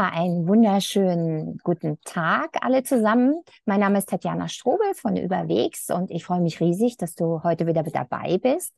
Ja, einen wunderschönen guten Tag alle zusammen. Mein Name ist Tatjana Strobel von Überwegs und ich freue mich riesig, dass du heute wieder mit dabei bist.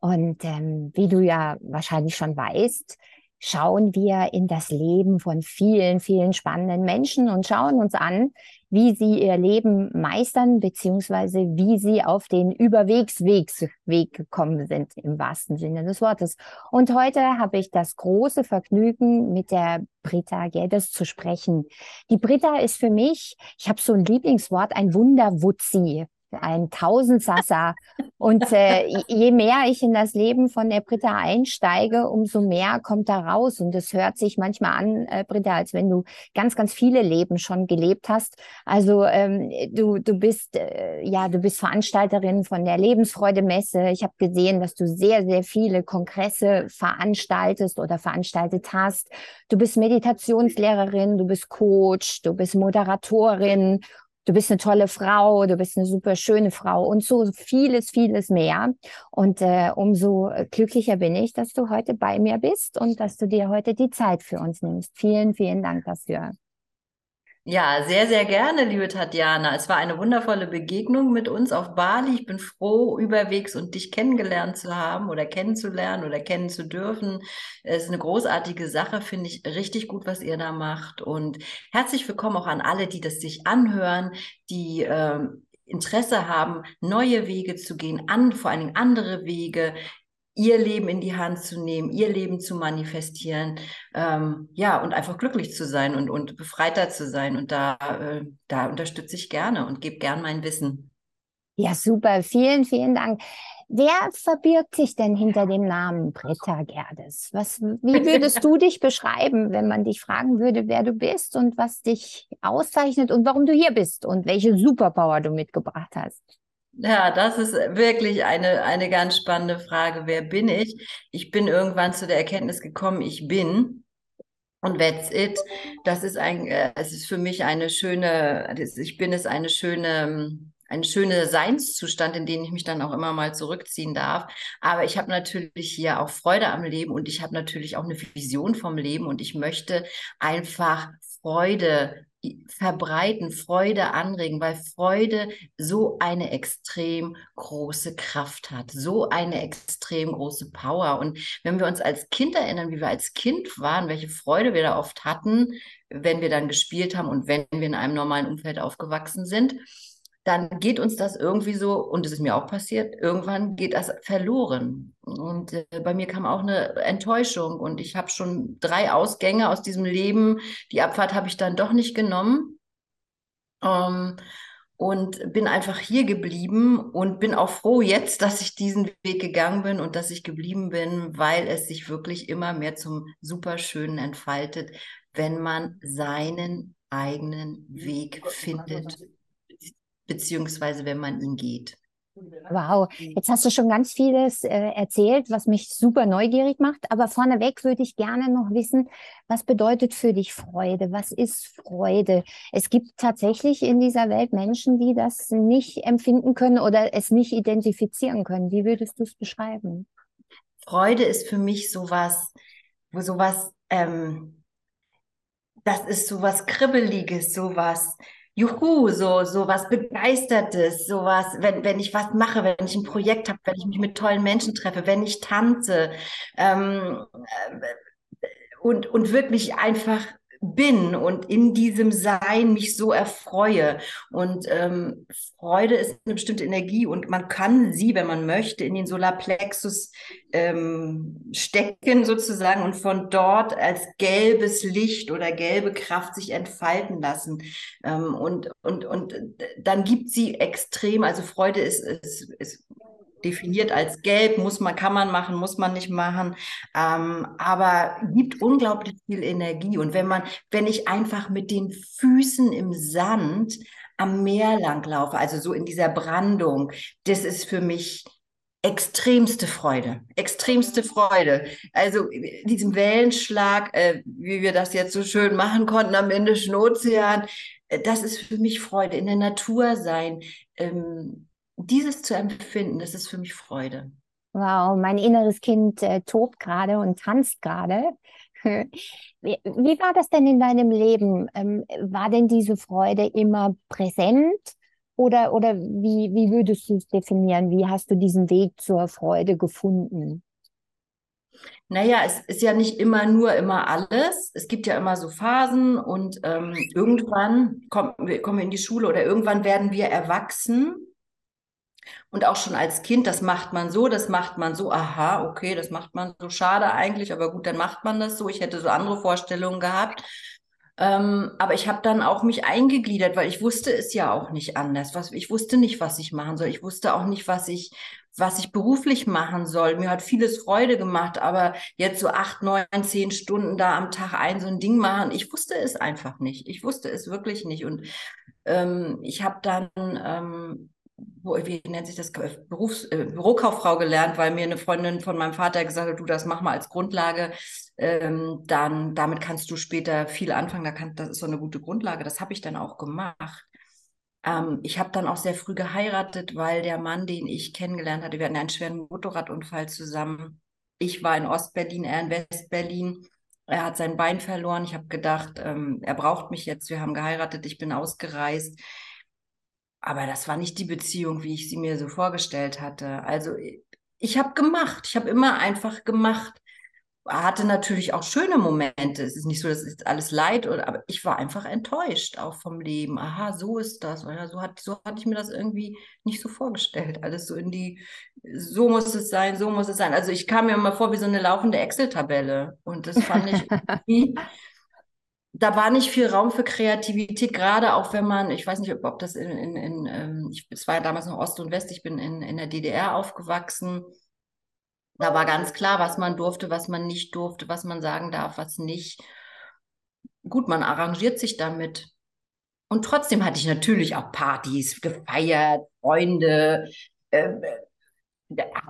Und ähm, wie du ja wahrscheinlich schon weißt, schauen wir in das Leben von vielen, vielen spannenden Menschen und schauen uns an, wie sie ihr Leben meistern, beziehungsweise wie sie auf den Überwegsweg gekommen sind, im wahrsten Sinne des Wortes. Und heute habe ich das große Vergnügen, mit der Britta Geddes zu sprechen. Die Britta ist für mich, ich habe so ein Lieblingswort, ein Wunderwutzi ein Tausendsassa. Und äh, je mehr ich in das Leben von der Britta einsteige, umso mehr kommt da raus. Und es hört sich manchmal an, äh, Britta, als wenn du ganz, ganz viele Leben schon gelebt hast. Also ähm, du, du bist äh, ja, du bist Veranstalterin von der Lebensfreude-Messe. Ich habe gesehen, dass du sehr, sehr viele Kongresse veranstaltest oder veranstaltet hast. Du bist Meditationslehrerin, du bist Coach, du bist Moderatorin du bist eine tolle Frau, du bist eine super schöne Frau und so vieles, vieles mehr. Und äh, umso glücklicher bin ich, dass du heute bei mir bist und dass du dir heute die Zeit für uns nimmst. Vielen, vielen Dank dafür. Ja, sehr, sehr gerne, liebe Tatjana. Es war eine wundervolle Begegnung mit uns auf Bali. Ich bin froh, überwegs und dich kennengelernt zu haben oder kennenzulernen oder kennen zu dürfen. Es ist eine großartige Sache, finde ich richtig gut, was ihr da macht. Und herzlich willkommen auch an alle, die das sich anhören, die ähm, Interesse haben, neue Wege zu gehen, an, vor allen Dingen andere Wege, ihr Leben in die Hand zu nehmen, ihr Leben zu manifestieren, ähm, ja, und einfach glücklich zu sein und, und befreiter zu sein. Und da, äh, da unterstütze ich gerne und gebe gern mein Wissen. Ja, super. Vielen, vielen Dank. Wer verbirgt sich denn hinter dem Namen Britta Gerdes? Was, wie würdest du dich beschreiben, wenn man dich fragen würde, wer du bist und was dich auszeichnet und warum du hier bist und welche Superpower du mitgebracht hast? Ja, das ist wirklich eine, eine ganz spannende Frage. Wer bin ich? Ich bin irgendwann zu der Erkenntnis gekommen, ich bin. Und that's it. Das ist ein, äh, es ist für mich eine schöne, ich bin es eine schöne, ein schöner Seinszustand, in den ich mich dann auch immer mal zurückziehen darf. Aber ich habe natürlich hier auch Freude am Leben und ich habe natürlich auch eine Vision vom Leben und ich möchte einfach Freude verbreiten, Freude anregen, weil Freude so eine extrem große Kraft hat, so eine extrem große Power. Und wenn wir uns als Kind erinnern, wie wir als Kind waren, welche Freude wir da oft hatten, wenn wir dann gespielt haben und wenn wir in einem normalen Umfeld aufgewachsen sind, dann geht uns das irgendwie so, und es ist mir auch passiert, irgendwann geht das verloren. Und äh, bei mir kam auch eine Enttäuschung und ich habe schon drei Ausgänge aus diesem Leben. Die Abfahrt habe ich dann doch nicht genommen. Ähm, und bin einfach hier geblieben und bin auch froh jetzt, dass ich diesen Weg gegangen bin und dass ich geblieben bin, weil es sich wirklich immer mehr zum Superschönen entfaltet, wenn man seinen eigenen Weg findet beziehungsweise wenn man ihn geht. Wow, jetzt hast du schon ganz vieles äh, erzählt, was mich super neugierig macht. Aber vorneweg würde ich gerne noch wissen, was bedeutet für dich Freude? Was ist Freude? Es gibt tatsächlich in dieser Welt Menschen, die das nicht empfinden können oder es nicht identifizieren können. Wie würdest du es beschreiben? Freude ist für mich sowas, wo sowas, ähm, das ist sowas Kribbeliges, sowas Juhu, so, so was Begeistertes, so was, wenn, wenn ich was mache, wenn ich ein Projekt habe, wenn ich mich mit tollen Menschen treffe, wenn ich tanze ähm, äh, und, und wirklich einfach bin und in diesem Sein mich so erfreue. Und ähm, Freude ist eine bestimmte Energie und man kann sie, wenn man möchte, in den Solarplexus ähm, stecken sozusagen und von dort als gelbes Licht oder gelbe Kraft sich entfalten lassen. Ähm, und, und, und dann gibt sie extrem, also Freude ist, ist, ist definiert als gelb, muss man, kann man machen, muss man nicht machen, ähm, aber gibt unglaublich viel Energie. Und wenn man, wenn ich einfach mit den Füßen im Sand am Meer langlaufe, also so in dieser Brandung, das ist für mich extremste Freude, extremste Freude. Also diesem Wellenschlag, äh, wie wir das jetzt so schön machen konnten am Indischen Ozean, äh, das ist für mich Freude, in der Natur sein. Ähm, dieses zu empfinden, das ist für mich Freude. Wow, mein inneres Kind äh, tobt gerade und tanzt gerade. Wie, wie war das denn in deinem Leben? Ähm, war denn diese Freude immer präsent? Oder, oder wie, wie würdest du es definieren? Wie hast du diesen Weg zur Freude gefunden? Naja, es ist ja nicht immer nur immer alles. Es gibt ja immer so Phasen und ähm, irgendwann kommen wir, kommen wir in die Schule oder irgendwann werden wir erwachsen. Und auch schon als Kind, das macht man so, das macht man so, aha, okay, das macht man so, schade eigentlich, aber gut, dann macht man das so. Ich hätte so andere Vorstellungen gehabt. Ähm, aber ich habe dann auch mich eingegliedert, weil ich wusste es ja auch nicht anders. Was, ich wusste nicht, was ich machen soll. Ich wusste auch nicht, was ich, was ich beruflich machen soll. Mir hat vieles Freude gemacht, aber jetzt so acht, neun, zehn Stunden da am Tag ein so ein Ding machen, ich wusste es einfach nicht. Ich wusste es wirklich nicht. Und ähm, ich habe dann ähm, wie nennt sich das, Berufs-, äh, Bürokauffrau gelernt, weil mir eine Freundin von meinem Vater gesagt hat, du, das mach mal als Grundlage, ähm, dann damit kannst du später viel anfangen, da kann, das ist so eine gute Grundlage. Das habe ich dann auch gemacht. Ähm, ich habe dann auch sehr früh geheiratet, weil der Mann, den ich kennengelernt hatte, wir hatten einen schweren Motorradunfall zusammen. Ich war in Ostberlin, er in Westberlin. Er hat sein Bein verloren. Ich habe gedacht, ähm, er braucht mich jetzt. Wir haben geheiratet. Ich bin ausgereist. Aber das war nicht die Beziehung, wie ich sie mir so vorgestellt hatte. Also ich habe gemacht. Ich habe immer einfach gemacht. Hatte natürlich auch schöne Momente. Es ist nicht so, dass es alles leid, oder, aber ich war einfach enttäuscht auch vom Leben. Aha, so ist das. Oder so, hat, so hatte ich mir das irgendwie nicht so vorgestellt. Alles so in die, so muss es sein, so muss es sein. Also ich kam mir immer vor wie so eine laufende Excel-Tabelle. Und das fand ich irgendwie da war nicht viel Raum für Kreativität, gerade auch wenn man, ich weiß nicht, ob, ob das in, in, in ähm, ich, es war damals noch Ost und West, ich bin in, in der DDR aufgewachsen. Da war ganz klar, was man durfte, was man nicht durfte, was man sagen darf, was nicht. Gut, man arrangiert sich damit. Und trotzdem hatte ich natürlich auch Partys gefeiert, Freunde. Äh,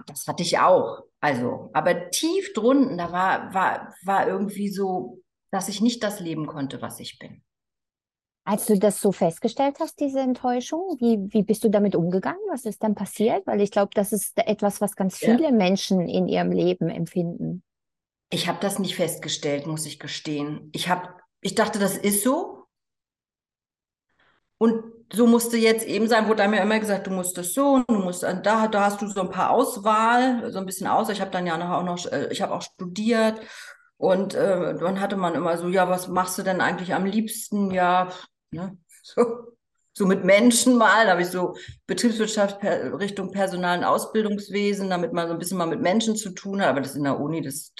das hatte ich auch. Also, aber tief drunten, da war, war, war irgendwie so, dass ich nicht das leben konnte, was ich bin. Als du das so festgestellt hast, diese Enttäuschung, wie, wie bist du damit umgegangen? Was ist dann passiert? Weil ich glaube, das ist etwas, was ganz viele ja. Menschen in ihrem Leben empfinden. Ich habe das nicht festgestellt, muss ich gestehen. Ich, hab, ich dachte, das ist so. Und so musste jetzt eben sein, wurde mir immer gesagt, du musst das so, du musst da, da hast du so ein paar Auswahl, so ein bisschen aus. Ich habe dann ja nachher auch noch, äh, ich habe auch studiert und äh, dann hatte man immer so, ja, was machst du denn eigentlich am liebsten? Ja, ne, so, so mit Menschen mal. Da habe ich so Betriebswirtschaft per, Richtung Personal- und Ausbildungswesen, damit man so ein bisschen mal mit Menschen zu tun hat. Aber das in der Uni, das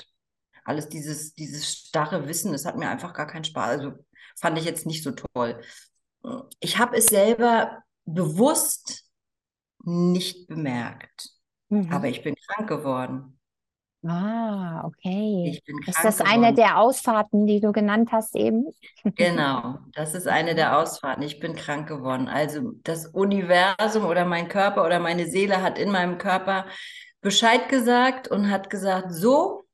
alles dieses, dieses starre Wissen, das hat mir einfach gar keinen Spaß. Also fand ich jetzt nicht so toll. Ich habe es selber bewusst nicht bemerkt. Mhm. Aber ich bin krank geworden. Ah, okay. Ist das eine der Ausfahrten, die du genannt hast eben? Genau, das ist eine der Ausfahrten. Ich bin krank geworden. Also das Universum oder mein Körper oder meine Seele hat in meinem Körper Bescheid gesagt und hat gesagt, so,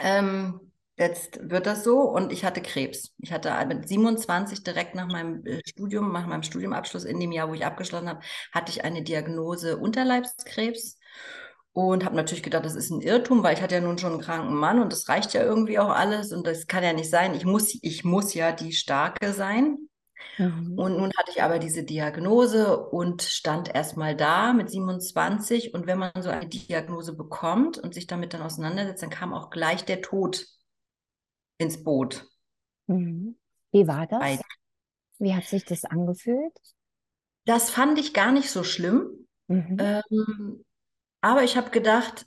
ähm, jetzt wird das so. Und ich hatte Krebs. Ich hatte mit 27 direkt nach meinem äh, Studium, nach meinem Studiumabschluss in dem Jahr, wo ich abgeschlossen habe, hatte ich eine Diagnose Unterleibskrebs und habe natürlich gedacht, das ist ein Irrtum, weil ich hatte ja nun schon einen kranken Mann und das reicht ja irgendwie auch alles und das kann ja nicht sein. Ich muss, ich muss ja die Starke sein. Mhm. Und nun hatte ich aber diese Diagnose und stand erstmal da mit 27. Und wenn man so eine Diagnose bekommt und sich damit dann auseinandersetzt, dann kam auch gleich der Tod ins Boot. Mhm. Wie war das? Bei Wie hat sich das angefühlt? Das fand ich gar nicht so schlimm. Mhm. Ähm, aber ich habe gedacht,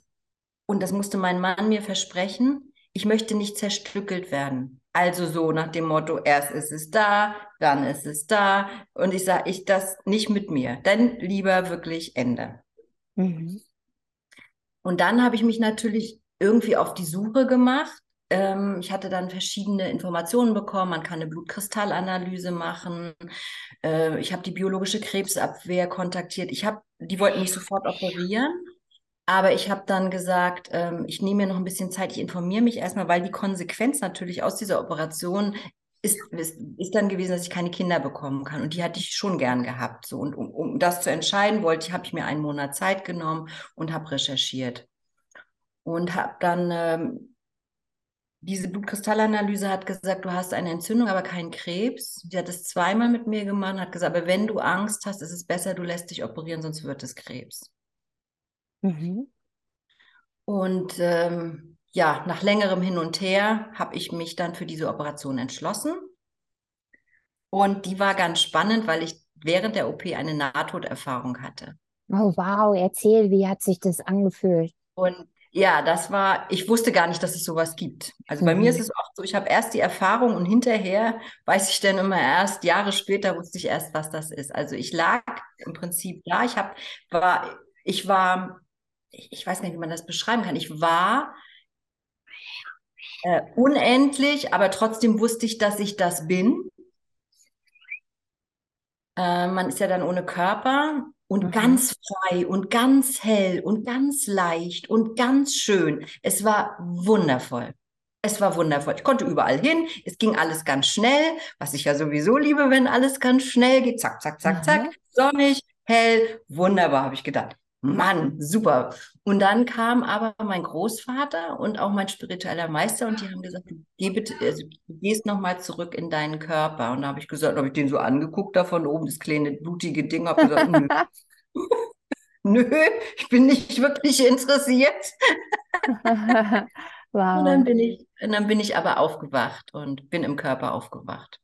und das musste mein Mann mir versprechen, ich möchte nicht zerstückelt werden. Also so nach dem Motto, erst ist es da, dann ist es da. Und ich sage, ich das nicht mit mir. Dann lieber wirklich Ende. Mhm. Und dann habe ich mich natürlich irgendwie auf die Suche gemacht. Ähm, ich hatte dann verschiedene Informationen bekommen. Man kann eine Blutkristallanalyse machen. Äh, ich habe die biologische Krebsabwehr kontaktiert. Ich habe, die wollten mich sofort operieren. Aber ich habe dann gesagt, ähm, ich nehme mir noch ein bisschen Zeit, ich informiere mich erstmal, weil die Konsequenz natürlich aus dieser Operation ist, ist, ist, dann gewesen, dass ich keine Kinder bekommen kann. Und die hatte ich schon gern gehabt. So. Und um, um das zu entscheiden wollte, habe ich mir einen Monat Zeit genommen und habe recherchiert. Und habe dann ähm, diese Blutkristalanalyse hat gesagt, du hast eine Entzündung, aber keinen Krebs. Sie hat es zweimal mit mir gemacht, hat gesagt, aber wenn du Angst hast, ist es besser, du lässt dich operieren, sonst wird es Krebs. Mhm. Und ähm, ja, nach längerem Hin und Her habe ich mich dann für diese Operation entschlossen. Und die war ganz spannend, weil ich während der OP eine Nahtoderfahrung hatte. Oh wow, erzähl, wie hat sich das angefühlt? Und ja, das war, ich wusste gar nicht, dass es sowas gibt. Also bei mir ist mhm. es auch so, ich habe erst die Erfahrung und hinterher weiß ich dann immer erst, Jahre später wusste ich erst, was das ist. Also ich lag im Prinzip da, ich habe, war, ich war, ich weiß nicht, wie man das beschreiben kann, ich war äh, unendlich, aber trotzdem wusste ich, dass ich das bin. Äh, man ist ja dann ohne Körper und mhm. ganz frei und ganz hell und ganz leicht und ganz schön. Es war wundervoll. Es war wundervoll. Ich konnte überall hin. Es ging alles ganz schnell, was ich ja sowieso liebe, wenn alles ganz schnell geht. Zack, zack, zack, mhm. zack. Sonnig, hell, wunderbar, habe ich gedacht. Mann, super. Und dann kam aber mein Großvater und auch mein spiritueller Meister und die haben gesagt, du, geh bitte, also, du gehst nochmal zurück in deinen Körper. Und da habe ich gesagt, habe ich den so angeguckt da von oben, das kleine blutige Ding, habe gesagt, nö. nö, ich bin nicht wirklich interessiert. wow. Und dann bin ich, und dann bin ich aber aufgewacht und bin im Körper aufgewacht.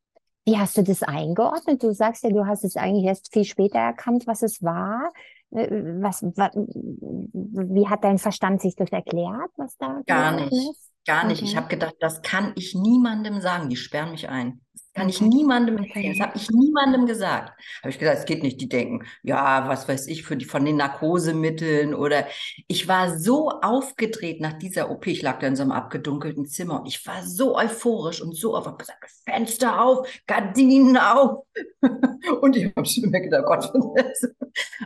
Wie hast du das eingeordnet? Du sagst ja, du hast es eigentlich erst viel später erkannt, was es war. Äh, was, was, wie hat dein Verstand sich das erklärt, was da Gar nicht. Ist? Gar nicht. Okay. Ich habe gedacht, das kann ich niemandem sagen. Die sperren mich ein. Kann ich niemandem erzählen. Das habe ich niemandem gesagt. Habe ich gesagt, es geht nicht. Die denken, ja, was weiß ich, für die, von den Narkosemitteln oder ich war so aufgedreht nach dieser OP. Ich lag da in so einem abgedunkelten Zimmer und ich war so euphorisch und so auf. Ich gesagt, Fenster auf, Gardinen auf. und ich habe schon immer gedacht, Gott.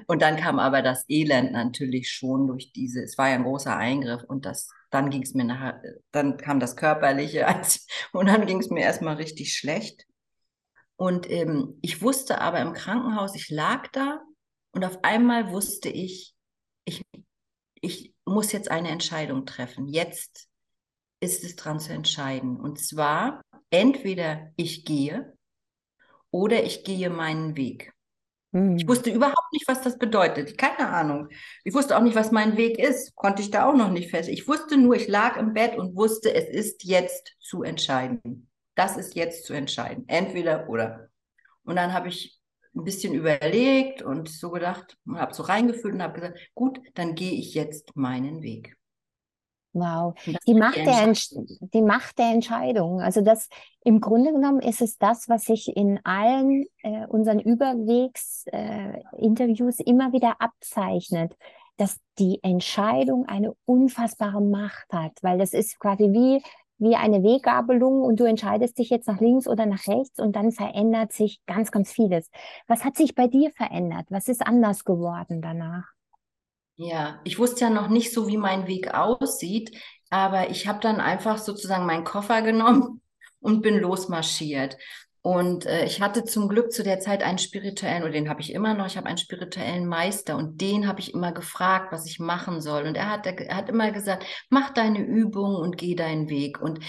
und dann kam aber das Elend natürlich schon durch diese, es war ja ein großer Eingriff und das dann ging es mir nachher, dann kam das Körperliche und dann ging es mir erstmal richtig schlecht. Und ähm, ich wusste aber im Krankenhaus, ich lag da und auf einmal wusste ich, ich, ich muss jetzt eine Entscheidung treffen. Jetzt ist es dran zu entscheiden. Und zwar entweder ich gehe oder ich gehe meinen Weg. Ich hm. wusste überhaupt nicht, was das bedeutet. Keine Ahnung. Ich wusste auch nicht, was mein Weg ist. Konnte ich da auch noch nicht fest. Ich wusste nur, ich lag im Bett und wusste, es ist jetzt zu entscheiden. Das ist jetzt zu entscheiden. Entweder oder. Und dann habe ich ein bisschen überlegt und so gedacht, habe so reingefühlt und habe gesagt, gut, dann gehe ich jetzt meinen Weg. Wow, die Macht, der, die Macht der Entscheidung. Also das im Grunde genommen ist es das, was sich in allen äh, unseren Überwegs-Interviews äh, immer wieder abzeichnet, dass die Entscheidung eine unfassbare Macht hat, weil das ist quasi wie wie eine Weggabelung und du entscheidest dich jetzt nach links oder nach rechts und dann verändert sich ganz, ganz vieles. Was hat sich bei dir verändert? Was ist anders geworden danach? Ja, ich wusste ja noch nicht so, wie mein Weg aussieht, aber ich habe dann einfach sozusagen meinen Koffer genommen und bin losmarschiert. Und äh, ich hatte zum Glück zu der Zeit einen spirituellen, oder den habe ich immer noch, ich habe einen spirituellen Meister und den habe ich immer gefragt, was ich machen soll. Und er hat, er hat immer gesagt, mach deine Übung und geh deinen Weg. Und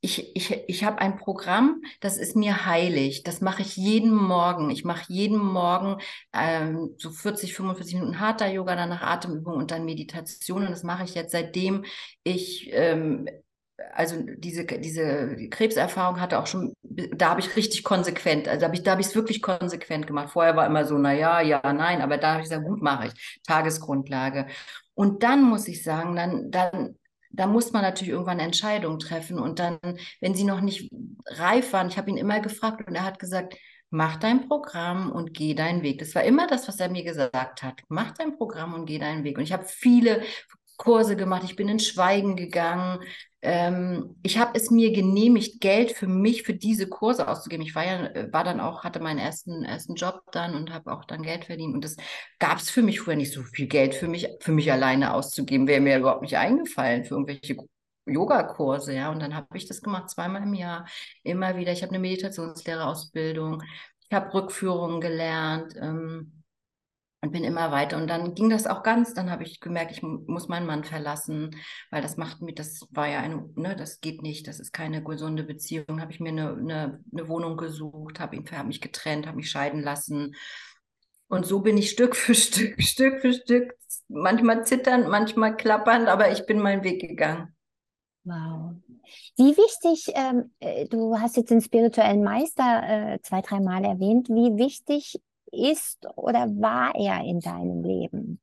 ich, ich, ich habe ein Programm, das ist mir heilig. Das mache ich jeden Morgen. Ich mache jeden Morgen ähm, so 40, 45 Minuten harter Yoga, danach Atemübung und dann Meditation. Und das mache ich jetzt seitdem ich ähm, also diese, diese Krebserfahrung hatte auch schon, da habe ich richtig konsequent, also hab ich, da habe ich es wirklich konsequent gemacht. Vorher war immer so, na ja, ja, nein, aber da habe ich gesagt, gut mache ich, Tagesgrundlage. Und dann muss ich sagen, dann, dann da muss man natürlich irgendwann Entscheidungen treffen. Und dann, wenn sie noch nicht reif waren, ich habe ihn immer gefragt und er hat gesagt, mach dein Programm und geh deinen Weg. Das war immer das, was er mir gesagt hat. Mach dein Programm und geh deinen Weg. Und ich habe viele Kurse gemacht, ich bin in Schweigen gegangen. Ähm, ich habe es mir genehmigt, Geld für mich, für diese Kurse auszugeben. Ich war ja, äh, war dann auch, hatte meinen ersten, ersten Job dann und habe auch dann Geld verdient. Und das gab es für mich vorher nicht so viel Geld für mich, für mich alleine auszugeben. Wäre mir überhaupt nicht eingefallen für irgendwelche Yogakurse, ja. Und dann habe ich das gemacht, zweimal im Jahr, immer wieder. Ich habe eine Meditationslehrerausbildung, ich habe Rückführungen gelernt. Ähm, und bin immer weiter. Und dann ging das auch ganz. Dann habe ich gemerkt, ich muss meinen Mann verlassen, weil das macht mir, das war ja eine, ne, das geht nicht, das ist keine gesunde Beziehung. Habe ich mir eine, eine, eine Wohnung gesucht, habe hab mich getrennt, habe mich scheiden lassen. Und so bin ich Stück für Stück, Stück für Stück, manchmal zitternd, manchmal klappernd, aber ich bin meinen Weg gegangen. Wow. Wie wichtig, ähm, äh, du hast jetzt den spirituellen Meister äh, zwei, dreimal erwähnt, wie wichtig ist oder war er in deinem Leben?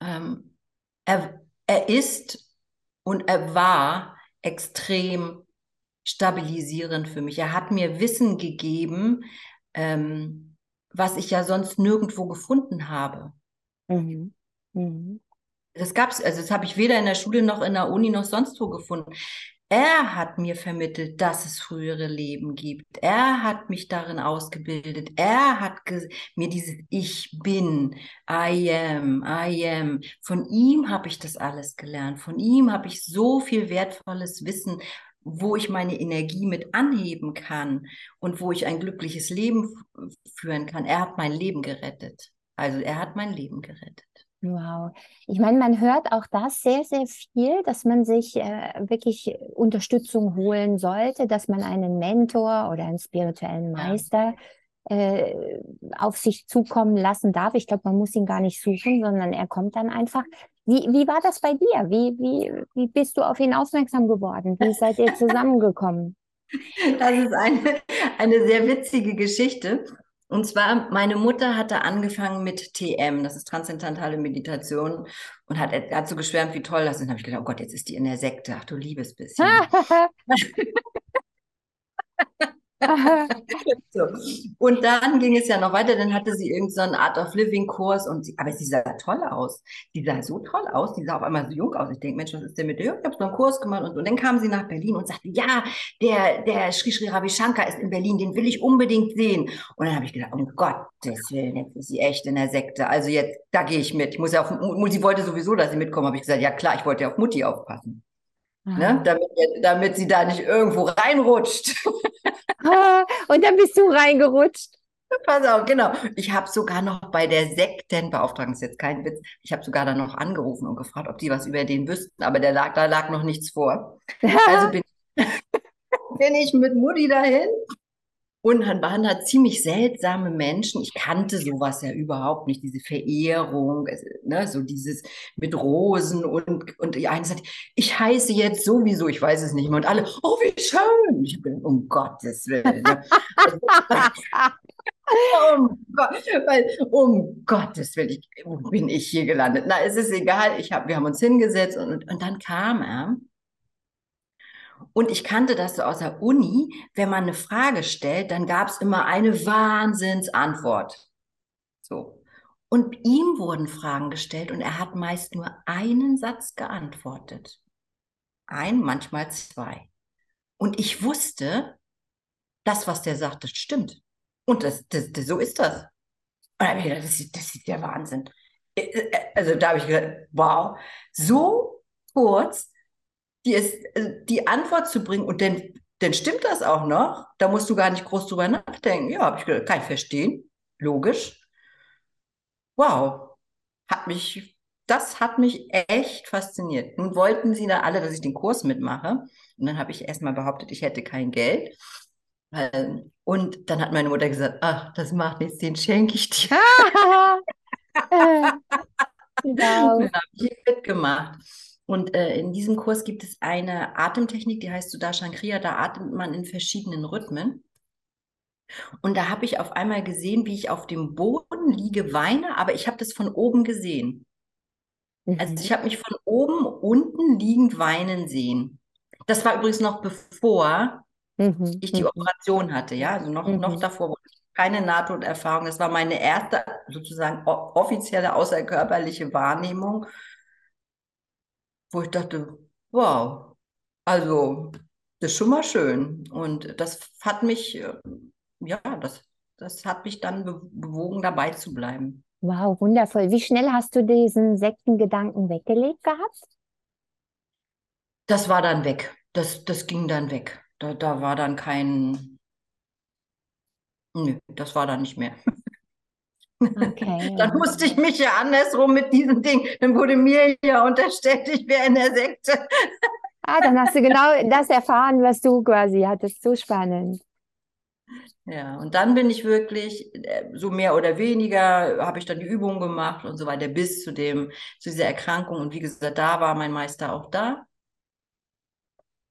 Ähm, er, er ist und er war extrem stabilisierend für mich. Er hat mir Wissen gegeben, ähm, was ich ja sonst nirgendwo gefunden habe. Mhm. Mhm. Das gab's, also das habe ich weder in der Schule noch in der Uni noch sonst wo gefunden. Er hat mir vermittelt, dass es frühere Leben gibt. Er hat mich darin ausgebildet. Er hat mir dieses Ich bin, I am, I am. Von ihm habe ich das alles gelernt. Von ihm habe ich so viel wertvolles Wissen, wo ich meine Energie mit anheben kann und wo ich ein glückliches Leben führen kann. Er hat mein Leben gerettet. Also er hat mein Leben gerettet. Wow. Ich meine, man hört auch das sehr, sehr viel, dass man sich äh, wirklich Unterstützung holen sollte, dass man einen Mentor oder einen spirituellen Meister äh, auf sich zukommen lassen darf. Ich glaube, man muss ihn gar nicht suchen, sondern er kommt dann einfach. Wie, wie war das bei dir? Wie, wie, wie bist du auf ihn aufmerksam geworden? Wie seid ihr zusammengekommen? Das ist eine, eine sehr witzige Geschichte. Und zwar, meine Mutter hatte angefangen mit TM, das ist transzendentale Meditation, und hat, hat so geschwärmt, wie toll das ist. Und habe ich gedacht, oh Gott, jetzt ist die in der Sekte. Ach du liebes bisschen. so. Und dann ging es ja noch weiter, dann hatte sie irgendeinen so Art of Living Kurs und sie, aber sie sah toll aus. Die sah so toll aus, die sah auf einmal so jung aus. Ich denke, Mensch, was ist denn mit dir? Ich habe so einen Kurs gemacht und, und dann kam sie nach Berlin und sagte, ja, der, der Sri Sri Ravi Shankar ist in Berlin, den will ich unbedingt sehen. Und dann habe ich gedacht, um Gottes Willen, jetzt ist sie echt in der Sekte. Also jetzt, da gehe ich mit. Ich muss ja auf, sie wollte sowieso, dass sie mitkommen, habe ich gesagt, ja klar, ich wollte ja auf Mutti aufpassen. Ne? Damit, damit sie da nicht irgendwo reinrutscht. Und dann bist du reingerutscht. Pass auf, genau. Ich habe sogar noch bei der Sektenbeauftragten, ist jetzt kein Witz, ich habe sogar dann noch angerufen und gefragt, ob die was über den wüssten, aber der lag, da lag noch nichts vor. Also bin, bin ich mit Mutti dahin und waren da ziemlich seltsame Menschen. Ich kannte sowas ja überhaupt nicht, diese Verehrung, ne, so dieses mit Rosen und, und die eine sagt, ich heiße jetzt sowieso, ich weiß es nicht mehr. Und alle, oh, wie schön. Ich bin, um Gottes Willen. Ne? um, weil, um Gottes Willen, ich, wo bin ich hier gelandet? Na, es ist egal, ich hab, wir haben uns hingesetzt und, und dann kam er und ich kannte das so aus der Uni, wenn man eine Frage stellt, dann gab es immer eine Wahnsinnsantwort. So. Und ihm wurden Fragen gestellt und er hat meist nur einen Satz geantwortet. Ein, manchmal zwei. Und ich wusste, das, was der sagt, das stimmt. Und das, das, das so ist das. Und da ich gedacht, das das ist der Wahnsinn. Äh, äh, also da habe ich gedacht, wow, so kurz die, ist, äh, die Antwort zu bringen und dann, dann stimmt das auch noch. Da musst du gar nicht groß drüber nachdenken. Ja, habe ich gedacht, kann ich verstehen. Logisch. Wow. Hat mich, das hat mich echt fasziniert. Nun wollten sie da alle, dass ich den Kurs mitmache. Und dann habe ich erstmal behauptet, ich hätte kein Geld. Ähm, und dann hat meine Mutter gesagt, ach, das macht nichts, den schenke ich dir. genau. Dann habe ich mitgemacht. Und äh, in diesem Kurs gibt es eine Atemtechnik, die heißt Sudarshan Kriya. Da atmet man in verschiedenen Rhythmen. Und da habe ich auf einmal gesehen, wie ich auf dem Boden liege, weine, aber ich habe das von oben gesehen. Also mhm. Also ich habe mich von oben unten liegend weinen sehen. Das war übrigens noch bevor mhm. ich die mhm. Operation hatte, ja, also noch, mhm. noch davor keine Nahtoderfahrung. Das war meine erste sozusagen offizielle außerkörperliche Wahrnehmung wo ich dachte, wow, also das ist schon mal schön. Und das hat mich, äh, ja, das, das hat mich dann bewogen, dabei zu bleiben. Wow, wundervoll. Wie schnell hast du diesen Sektengedanken weggelegt gehabt? Das war dann weg. Das, das ging dann weg. Da, da war dann kein. Nö, das war dann nicht mehr. Okay, dann ja. musste ich mich ja andersrum mit diesem Ding. Dann wurde mir ja unterstellt, ich wäre in der Sekte. Ah, dann hast du genau das erfahren, was du quasi hattest. So spannend. Ja, und dann bin ich wirklich, äh, so mehr oder weniger, habe ich dann die Übungen gemacht und so weiter, bis zu dem, zu dieser Erkrankung. Und wie gesagt, da war mein Meister auch da,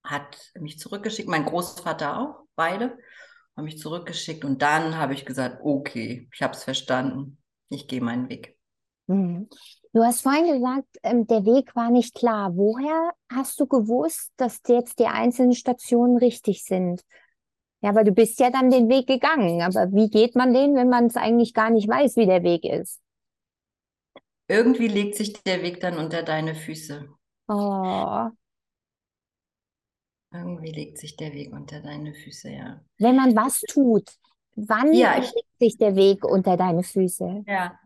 hat mich zurückgeschickt, mein Großvater auch, beide, haben mich zurückgeschickt. Und dann habe ich gesagt, okay, ich habe es verstanden, ich gehe meinen Weg. Mhm. Du hast vorhin gesagt, ähm, der Weg war nicht klar. Woher hast du gewusst, dass jetzt die einzelnen Stationen richtig sind? Ja, aber du bist ja dann den Weg gegangen. Aber wie geht man den, wenn man es eigentlich gar nicht weiß, wie der Weg ist? Irgendwie legt sich der Weg dann unter deine Füße. Oh. Irgendwie legt sich der Weg unter deine Füße, ja. Wenn man was tut, wann ja, legt sich der Weg unter deine Füße? Ja.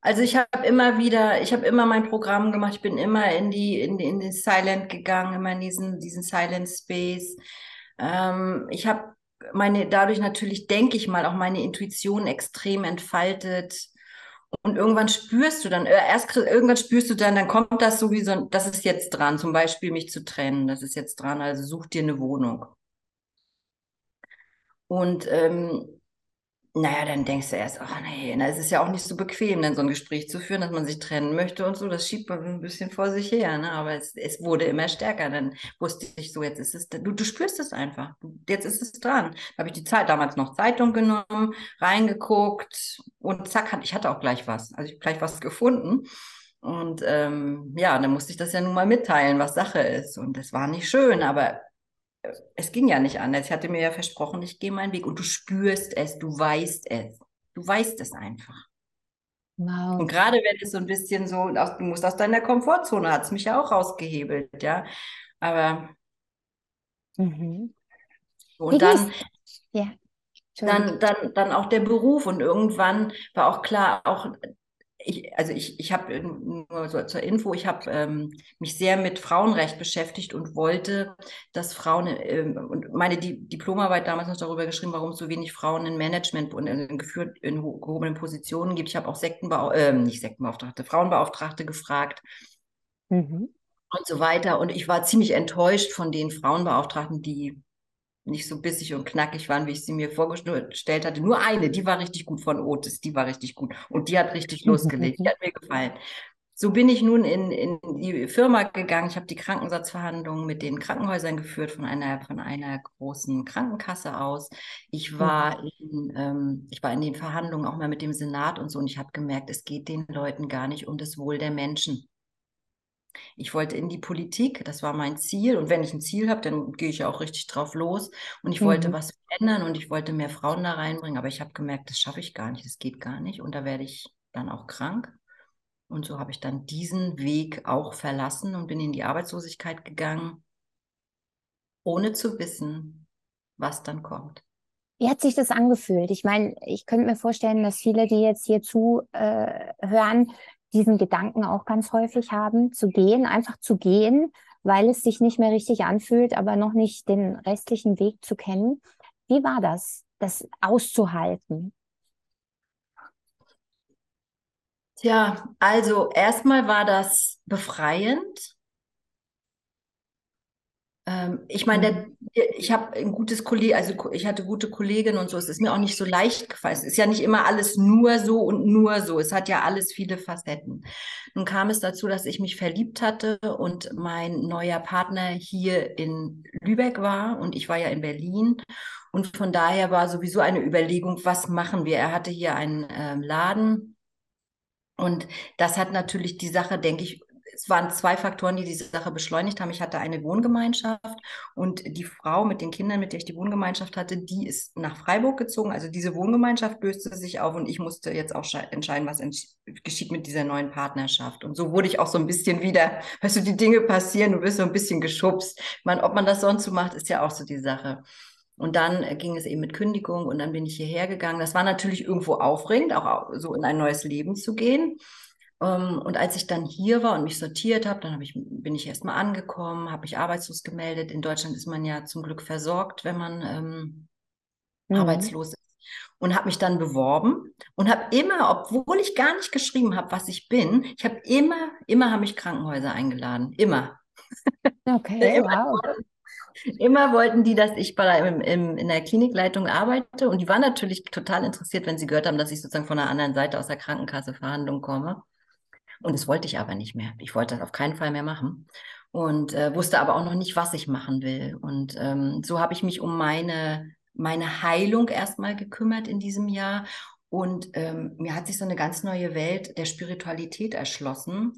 Also ich habe immer wieder, ich habe immer mein Programm gemacht, ich bin immer in die, in, in den Silent gegangen, immer in diesen, diesen Silent Space. Ähm, ich habe meine, dadurch natürlich, denke ich mal, auch meine Intuition extrem entfaltet. Und irgendwann spürst du dann, äh, erst irgendwann spürst du dann, dann kommt das sowieso, das ist jetzt dran, zum Beispiel mich zu trennen, das ist jetzt dran, also such dir eine Wohnung. Und ähm, naja, dann denkst du erst, ach nee, na, es ist ja auch nicht so bequem, dann so ein Gespräch zu führen, dass man sich trennen möchte und so. Das schiebt man ein bisschen vor sich her, ne? Aber es, es wurde immer stärker. Dann wusste ich so, jetzt ist es, du, du spürst es einfach. Jetzt ist es dran. Da habe ich die Zeit damals noch Zeitung genommen, reingeguckt und zack, ich hatte auch gleich was. Also ich habe gleich was gefunden. Und ähm, ja, dann musste ich das ja nun mal mitteilen, was Sache ist. Und es war nicht schön, aber es ging ja nicht anders. Ich hatte mir ja versprochen, ich gehe meinen Weg und du spürst es, du weißt es. Du weißt es einfach. Wow. Und gerade wenn es so ein bisschen so, du musst aus deiner Komfortzone, hat es mich ja auch rausgehebelt, ja. Aber mhm. und dann, ja. dann, dann, dann auch der Beruf und irgendwann war auch klar, auch ich, also ich, ich habe nur so zur Info, ich habe ähm, mich sehr mit Frauenrecht beschäftigt und wollte, dass Frauen ähm, und meine Di Diplomarbeit damals noch darüber geschrieben, warum es so wenig Frauen in Management und in, geführt in gehobenen Positionen gibt. Ich habe auch Sektenbau äh, nicht Sektenbeauftragte, Frauenbeauftragte gefragt. Mhm. Und so weiter. Und ich war ziemlich enttäuscht von den Frauenbeauftragten, die nicht so bissig und knackig waren, wie ich sie mir vorgestellt hatte. Nur eine, die war richtig gut von Otis, die war richtig gut. Und die hat richtig losgelegt. Die hat mir gefallen. So bin ich nun in, in die Firma gegangen. Ich habe die Krankensatzverhandlungen mit den Krankenhäusern geführt von einer, von einer großen Krankenkasse aus. Ich war, in, ähm, ich war in den Verhandlungen auch mal mit dem Senat und so und ich habe gemerkt, es geht den Leuten gar nicht um das Wohl der Menschen. Ich wollte in die Politik, das war mein Ziel. Und wenn ich ein Ziel habe, dann gehe ich ja auch richtig drauf los. Und ich mhm. wollte was verändern und ich wollte mehr Frauen da reinbringen. Aber ich habe gemerkt, das schaffe ich gar nicht, das geht gar nicht. Und da werde ich dann auch krank. Und so habe ich dann diesen Weg auch verlassen und bin in die Arbeitslosigkeit gegangen, ohne zu wissen, was dann kommt. Wie hat sich das angefühlt? Ich meine, ich könnte mir vorstellen, dass viele, die jetzt hier zuhören, äh, diesen Gedanken auch ganz häufig haben, zu gehen, einfach zu gehen, weil es sich nicht mehr richtig anfühlt, aber noch nicht den restlichen Weg zu kennen. Wie war das, das auszuhalten? Tja, also erstmal war das befreiend, ich meine, mhm. ich habe ein gutes Kollege, also ich hatte gute Kolleginnen und so. Es ist mir auch nicht so leicht gefallen. Es ist ja nicht immer alles nur so und nur so. Es hat ja alles viele Facetten. Nun kam es dazu, dass ich mich verliebt hatte und mein neuer Partner hier in Lübeck war und ich war ja in Berlin. Und von daher war sowieso eine Überlegung, was machen wir? Er hatte hier einen ähm, Laden und das hat natürlich die Sache, denke ich, es waren zwei Faktoren, die diese Sache beschleunigt haben. Ich hatte eine Wohngemeinschaft und die Frau mit den Kindern, mit der ich die Wohngemeinschaft hatte, die ist nach Freiburg gezogen. Also diese Wohngemeinschaft löste sich auf und ich musste jetzt auch entscheiden, was geschieht mit dieser neuen Partnerschaft. Und so wurde ich auch so ein bisschen wieder, weißt du, die Dinge passieren, du wirst so ein bisschen geschubst. Meine, ob man das sonst so macht, ist ja auch so die Sache. Und dann ging es eben mit Kündigung und dann bin ich hierher gegangen. Das war natürlich irgendwo aufregend, auch so in ein neues Leben zu gehen. Ähm, und als ich dann hier war und mich sortiert habe, dann hab ich, bin ich erstmal angekommen, habe mich arbeitslos gemeldet. In Deutschland ist man ja zum Glück versorgt, wenn man ähm, mhm. arbeitslos ist. und habe mich dann beworben und habe immer, obwohl ich gar nicht geschrieben habe, was ich bin, ich habe immer, immer habe ich Krankenhäuser eingeladen, immer. Okay, immer, wow. Immer wollten die, dass ich bei, im, im, in der Klinikleitung arbeite und die waren natürlich total interessiert, wenn sie gehört haben, dass ich sozusagen von der anderen Seite aus der Krankenkasse Verhandlung komme. Und das wollte ich aber nicht mehr. Ich wollte das auf keinen Fall mehr machen und äh, wusste aber auch noch nicht, was ich machen will. Und ähm, so habe ich mich um meine, meine Heilung erstmal gekümmert in diesem Jahr. Und ähm, mir hat sich so eine ganz neue Welt der Spiritualität erschlossen.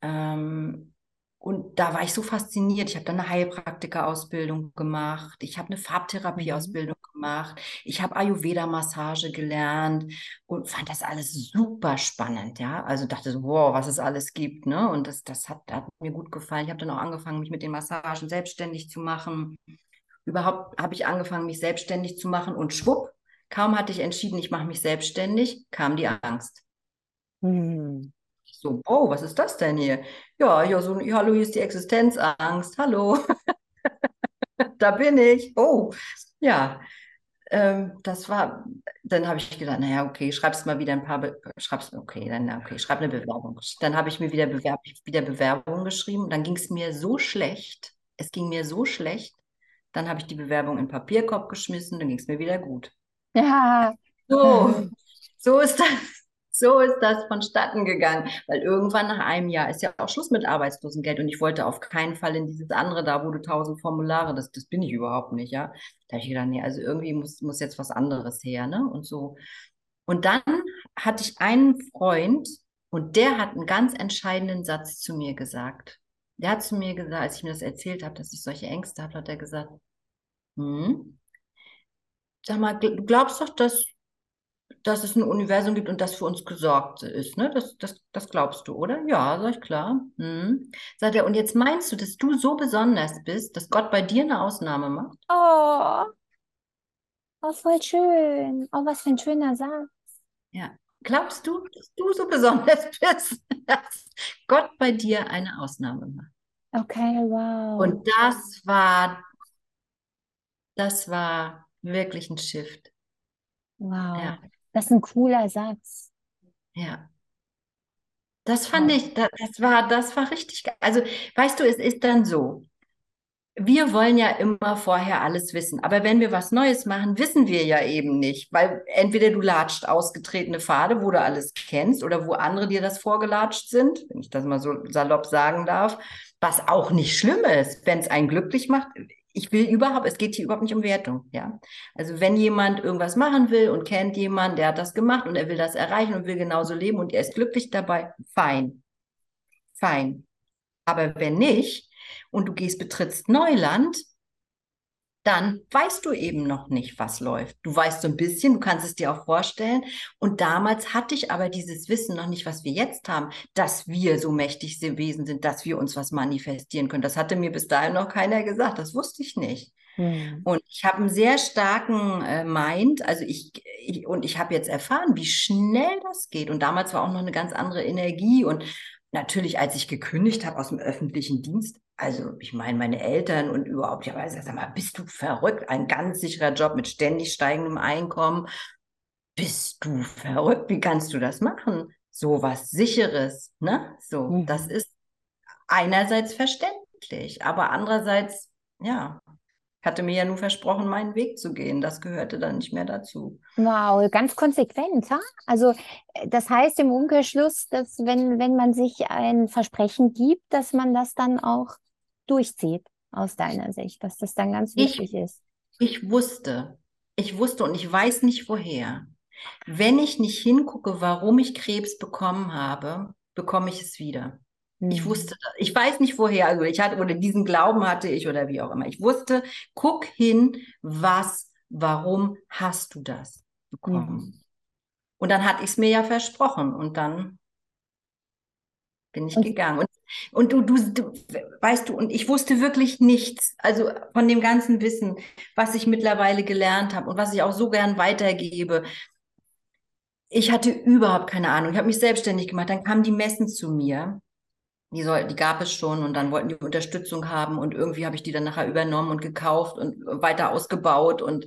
Ähm, und da war ich so fasziniert. Ich habe dann eine Heilpraktika-Ausbildung gemacht. Ich habe eine Farbtherapie-Ausbildung mhm. Gemacht. Ich habe Ayurveda-Massage gelernt und fand das alles super spannend. Ja, also dachte so, wow, was es alles gibt. Ne? Und das, das hat, hat mir gut gefallen. Ich habe dann auch angefangen, mich mit den Massagen selbstständig zu machen. Überhaupt habe ich angefangen, mich selbstständig zu machen und schwupp, kaum hatte ich entschieden, ich mache mich selbstständig, kam die Angst. Mhm so, oh, was ist das denn hier? Ja, ja, so, hallo, hier ist die Existenzangst. Hallo. da bin ich. Oh, ja. Ähm, das war, dann habe ich gedacht, naja, okay, schreibst mal wieder ein paar, Be schreibst, okay, dann, okay, schreib eine Bewerbung. Dann habe ich mir wieder, Bewerb wieder Bewerbung geschrieben. Dann ging es mir so schlecht. Es ging mir so schlecht. Dann habe ich die Bewerbung in den Papierkorb geschmissen, dann ging es mir wieder gut. Ja. So, so ist das. So ist das vonstatten gegangen, weil irgendwann nach einem Jahr ist ja auch Schluss mit Arbeitslosengeld und ich wollte auf keinen Fall in dieses andere da, wo du tausend Formulare, das, das bin ich überhaupt nicht, ja. Da habe ich gedacht, nee, also irgendwie muss, muss jetzt was anderes her, ne? Und so. Und dann hatte ich einen Freund und der hat einen ganz entscheidenden Satz zu mir gesagt. Der hat zu mir gesagt, als ich mir das erzählt habe, dass ich solche Ängste habe, hat er gesagt, hm, sag mal, du glaubst doch, dass dass es ein Universum gibt und das für uns gesorgt ist. Ne? Das, das, das glaubst du, oder? Ja, sag ich klar. Hm. Sagt er, und jetzt meinst du, dass du so besonders bist, dass Gott bei dir eine Ausnahme macht? Oh, oh voll schön. Oh, was für ein schöner Satz. Ja. Glaubst du, dass du so besonders bist, dass Gott bei dir eine Ausnahme macht? Okay, wow. Und das war, das war wirklich ein Shift. Wow. Ja. Das ist ein cooler Satz. Ja. Das fand ich, das, das war, das war richtig geil. Also, weißt du, es ist dann so. Wir wollen ja immer vorher alles wissen. Aber wenn wir was Neues machen, wissen wir ja eben nicht. Weil entweder du latscht ausgetretene Pfade, wo du alles kennst, oder wo andere dir das vorgelatscht sind, wenn ich das mal so salopp sagen darf, was auch nicht schlimm ist, wenn es einen glücklich macht ich will überhaupt, es geht hier überhaupt nicht um Wertung, ja. Also wenn jemand irgendwas machen will und kennt jemanden, der hat das gemacht und er will das erreichen und will genauso leben und er ist glücklich dabei, fein. Fein. Aber wenn nicht und du gehst, betrittst Neuland, dann weißt du eben noch nicht, was läuft. Du weißt so ein bisschen, du kannst es dir auch vorstellen. Und damals hatte ich aber dieses Wissen noch nicht, was wir jetzt haben, dass wir so mächtig Wesen sind, dass wir uns was manifestieren können. Das hatte mir bis dahin noch keiner gesagt. Das wusste ich nicht. Hm. Und ich habe einen sehr starken äh, Mind, also ich, ich und ich habe jetzt erfahren, wie schnell das geht. Und damals war auch noch eine ganz andere Energie. Und natürlich, als ich gekündigt habe aus dem öffentlichen Dienst, also ich meine, meine Eltern und überhaupt, ich habe gesagt, sag mal, bist du verrückt? Ein ganz sicherer Job mit ständig steigendem Einkommen. Bist du verrückt? Wie kannst du das machen? So was Sicheres, ne? So, mhm. das ist einerseits verständlich, aber andererseits, ja, hatte mir ja nur versprochen, meinen Weg zu gehen. Das gehörte dann nicht mehr dazu. Wow, ganz konsequent. Ha? Also äh, das heißt im Umkehrschluss, dass wenn, wenn man sich ein Versprechen gibt, dass man das dann auch durchzieht aus deiner Sicht, dass das dann ganz wichtig ich, ist. Ich wusste, ich wusste und ich weiß nicht woher. Wenn ich nicht hingucke, warum ich Krebs bekommen habe, bekomme ich es wieder. Mhm. Ich wusste, ich weiß nicht woher, also ich hatte oder diesen Glauben hatte ich oder wie auch immer. Ich wusste, guck hin, was, warum hast du das bekommen? Mhm. Und dann hatte ich es mir ja versprochen und dann bin ich und gegangen. Und und du, du, du, weißt du, und ich wusste wirklich nichts, also von dem ganzen Wissen, was ich mittlerweile gelernt habe und was ich auch so gern weitergebe. Ich hatte überhaupt keine Ahnung. Ich habe mich selbstständig gemacht. Dann kamen die Messen zu mir die, soll, die gab es schon und dann wollten die Unterstützung haben und irgendwie habe ich die dann nachher übernommen und gekauft und weiter ausgebaut und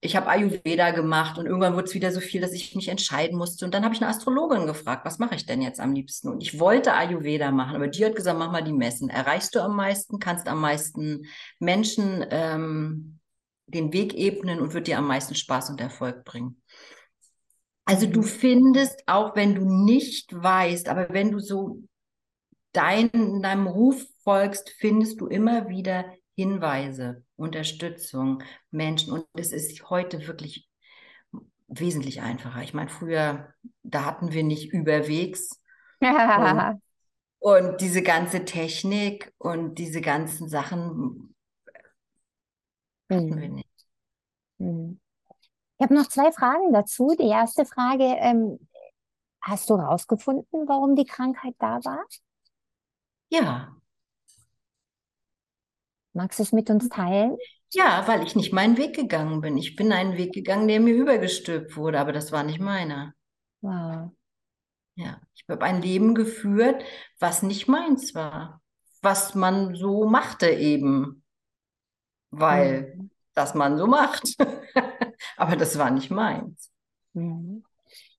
ich habe Ayurveda gemacht und irgendwann wurde es wieder so viel, dass ich mich entscheiden musste und dann habe ich eine Astrologin gefragt, was mache ich denn jetzt am liebsten? Und ich wollte Ayurveda machen, aber die hat gesagt, mach mal die Messen. Erreichst du am meisten, kannst am meisten Menschen ähm, den Weg ebnen und wird dir am meisten Spaß und Erfolg bringen. Also du findest, auch wenn du nicht weißt, aber wenn du so dein, deinem Ruf folgst, findest du immer wieder Hinweise, Unterstützung, Menschen. Und es ist heute wirklich wesentlich einfacher. Ich meine, früher, da hatten wir nicht überwegs. und, und diese ganze Technik und diese ganzen Sachen hatten hm. wir nicht. Hm. Ich habe noch zwei Fragen dazu. Die erste Frage, ähm, hast du herausgefunden, warum die Krankheit da war? Ja. Magst du es mit uns teilen? Ja, weil ich nicht meinen Weg gegangen bin. Ich bin einen Weg gegangen, der mir übergestülpt wurde, aber das war nicht meiner. Wow. Ja, ich habe ein Leben geführt, was nicht meins war. Was man so machte eben. Weil mhm. das man so macht. aber das war nicht meins. Mhm.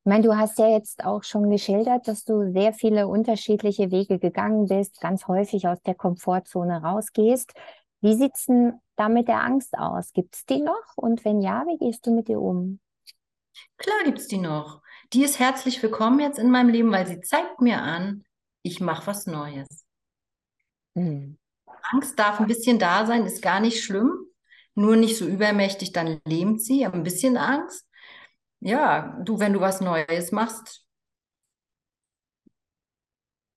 Ich meine, du hast ja jetzt auch schon geschildert, dass du sehr viele unterschiedliche Wege gegangen bist, ganz häufig aus der Komfortzone rausgehst. Wie sieht es denn da mit der Angst aus? Gibt es die noch? Und wenn ja, wie gehst du mit ihr um? Klar gibt es die noch. Die ist herzlich willkommen jetzt in meinem Leben, weil sie zeigt mir an, ich mache was Neues. Hm. Angst darf ein bisschen da sein, ist gar nicht schlimm. Nur nicht so übermächtig, dann lähmt sie, ein bisschen Angst ja, du, wenn du was Neues machst,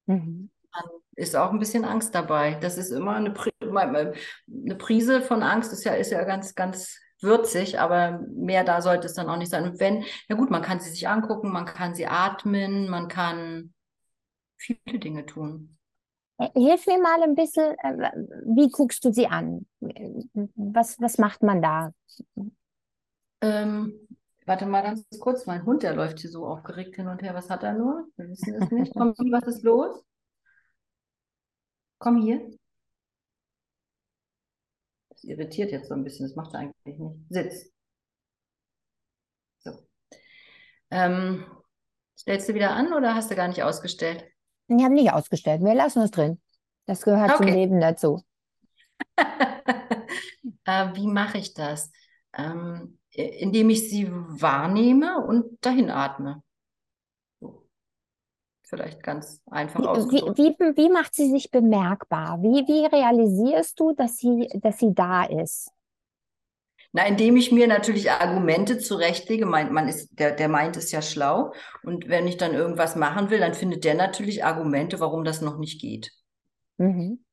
mhm. dann ist auch ein bisschen Angst dabei. Das ist immer eine, eine Prise von Angst, ist ja, ist ja ganz, ganz würzig, aber mehr da sollte es dann auch nicht sein. Und wenn, na gut, man kann sie sich angucken, man kann sie atmen, man kann viele Dinge tun. Äh, hilf mir mal ein bisschen, äh, wie guckst du sie an? Was, was macht man da? Ähm, Warte mal ganz kurz, mein Hund, der läuft hier so aufgeregt hin und her. Was hat er nur? Wir wissen es nicht. Komm, was ist los? Komm hier. Das irritiert jetzt so ein bisschen, das macht er eigentlich nicht. Sitz. So. Ähm, stellst du wieder an oder hast du gar nicht ausgestellt? Ich habe nicht ausgestellt. Wir lassen es drin. Das gehört okay. zum Leben dazu. äh, wie mache ich das? Ähm, indem ich sie wahrnehme und dahin atme. Vielleicht ganz einfach ausgedrückt. Wie, wie, wie, macht sie sich bemerkbar? Wie, wie realisierst du, dass sie, dass sie da ist? Na, indem ich mir natürlich Argumente zurechtlege. Mein, man ist, der, der meint es ja schlau. Und wenn ich dann irgendwas machen will, dann findet der natürlich Argumente, warum das noch nicht geht. Mhm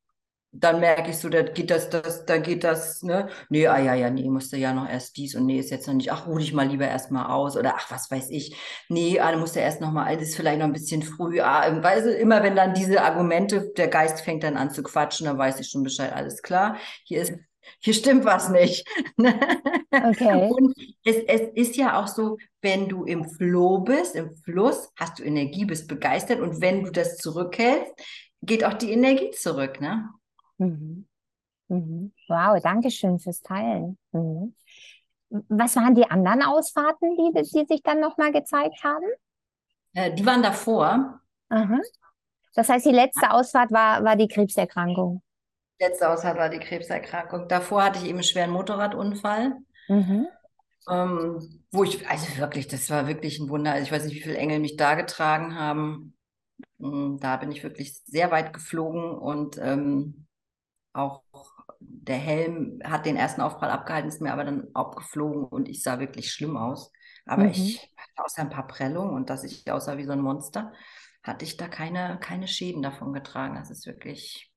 dann merke ich so, da geht das, das, da geht das, ne? Nee, ah ja, ja, nee, musste ja noch erst dies und nee, ist jetzt noch nicht, ach, ruh dich mal lieber erstmal aus oder ach, was weiß ich. Nee, ah, musste erst noch mal, alles vielleicht noch ein bisschen früh. Ah, weißt du, immer wenn dann diese Argumente, der Geist fängt dann an zu quatschen, dann weiß ich schon Bescheid, alles klar. Hier ist, hier stimmt was nicht. Okay. Und es, es ist ja auch so, wenn du im Flow bist, im Fluss, hast du Energie, bist begeistert und wenn du das zurückhältst, geht auch die Energie zurück, ne? Mhm. Mhm. Wow, danke schön fürs Teilen. Mhm. Was waren die anderen Ausfahrten, die, die sich dann nochmal gezeigt haben? Äh, die waren davor. Aha. Das heißt, die letzte Ausfahrt war, war die Krebserkrankung. Die letzte Ausfahrt war die Krebserkrankung. Davor hatte ich eben einen schweren Motorradunfall. Mhm. Ähm, wo ich, also wirklich, das war wirklich ein Wunder. Also ich weiß nicht, wie viele Engel mich da getragen haben. Mm, da bin ich wirklich sehr weit geflogen und ähm, auch der Helm hat den ersten Aufprall abgehalten, ist mir aber dann abgeflogen und ich sah wirklich schlimm aus. Aber mhm. ich hatte außer ein paar Prellungen und dass ich aussah wie so ein Monster, hatte ich da keine, keine Schäden davon getragen. Das ist wirklich,